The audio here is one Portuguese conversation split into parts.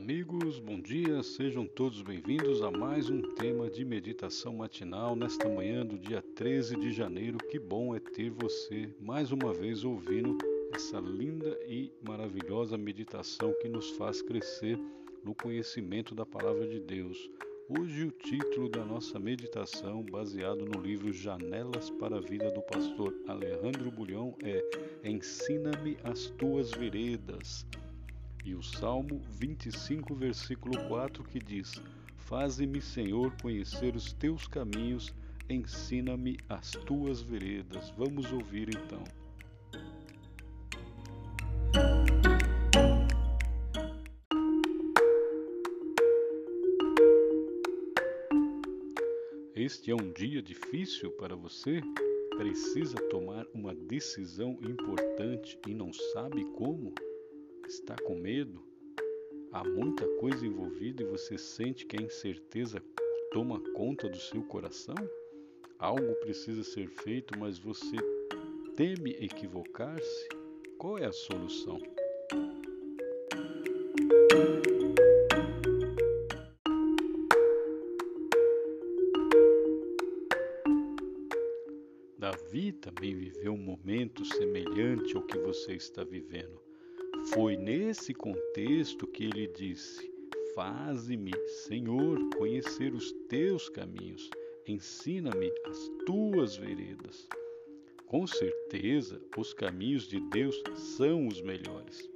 amigos, bom dia, sejam todos bem-vindos a mais um tema de meditação matinal nesta manhã do dia 13 de janeiro. Que bom é ter você mais uma vez ouvindo essa linda e maravilhosa meditação que nos faz crescer no conhecimento da palavra de Deus. Hoje, o título da nossa meditação, baseado no livro Janelas para a Vida do pastor Alejandro Bulhão, é Ensina-me as tuas veredas e o Salmo 25, versículo 4, que diz: Faze-me, Senhor, conhecer os teus caminhos, ensina-me as tuas veredas. Vamos ouvir então. Este é um dia difícil para você? Precisa tomar uma decisão importante e não sabe como? Está com medo? Há muita coisa envolvida e você sente que a incerteza toma conta do seu coração? Algo precisa ser feito, mas você teme equivocar-se? Qual é a solução? Davi também viveu um momento semelhante ao que você está vivendo. Foi nesse contexto que ele disse: Faze-me, Senhor, conhecer os teus caminhos, ensina-me as tuas veredas. Com certeza, os caminhos de Deus são os melhores.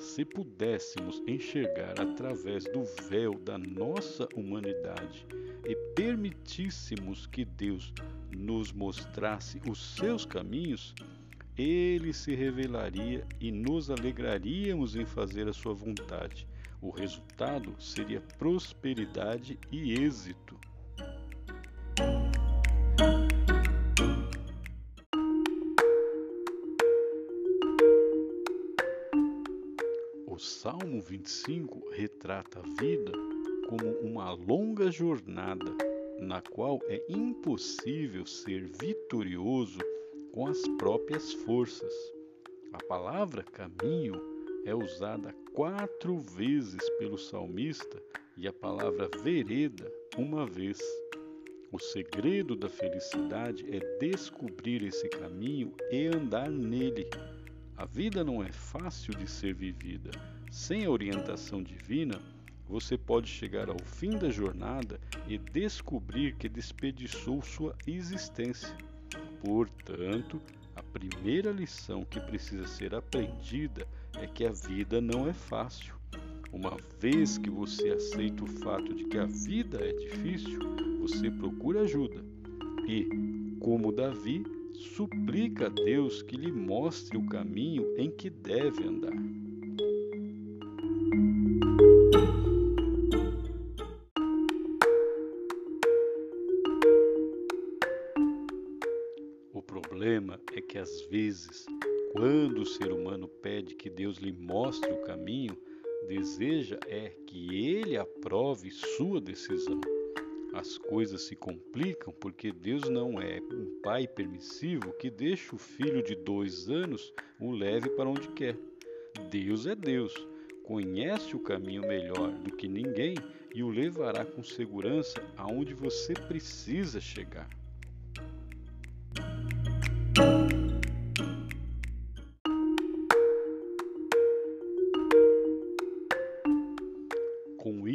Se pudéssemos enxergar através do véu da nossa humanidade e permitíssemos que Deus nos mostrasse os seus caminhos, ele se revelaria e nos alegraríamos em fazer a sua vontade. O resultado seria prosperidade e êxito. O Salmo 25 retrata a vida como uma longa jornada na qual é impossível ser vitorioso com as próprias forças. A palavra caminho é usada quatro vezes pelo salmista e a palavra vereda uma vez. O segredo da felicidade é descobrir esse caminho e andar nele. A vida não é fácil de ser vivida. Sem a orientação divina, você pode chegar ao fim da jornada e descobrir que desperdiçou sua existência. Portanto, a primeira lição que precisa ser aprendida é que a vida não é fácil. Uma vez que você aceita o fato de que a vida é difícil, você procura ajuda e, como Davi, suplica a Deus que lhe mostre o caminho em que deve andar. Problema é que às vezes, quando o ser humano pede que Deus lhe mostre o caminho, deseja é que ele aprove sua decisão. As coisas se complicam porque Deus não é um pai permissivo que deixa o filho de dois anos o leve para onde quer. Deus é Deus, conhece o caminho melhor do que ninguém e o levará com segurança aonde você precisa chegar.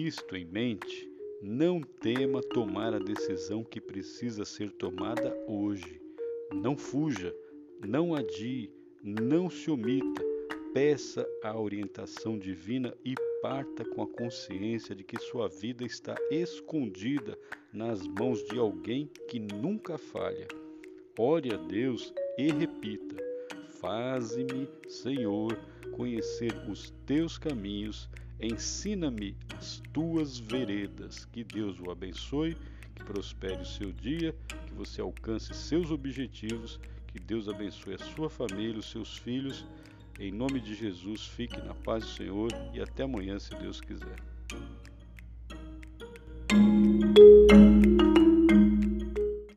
Isto em mente, não tema tomar a decisão que precisa ser tomada hoje. Não fuja, não adie, não se omita. Peça a orientação divina e parta com a consciência de que sua vida está escondida nas mãos de alguém que nunca falha. Ore a Deus e repita: Faze-me, Senhor, conhecer os teus caminhos, ensina-me as tuas veredas. Que Deus o abençoe, que prospere o seu dia, que você alcance seus objetivos, que Deus abençoe a sua família, os seus filhos. Em nome de Jesus, fique na paz do Senhor e até amanhã, se Deus quiser.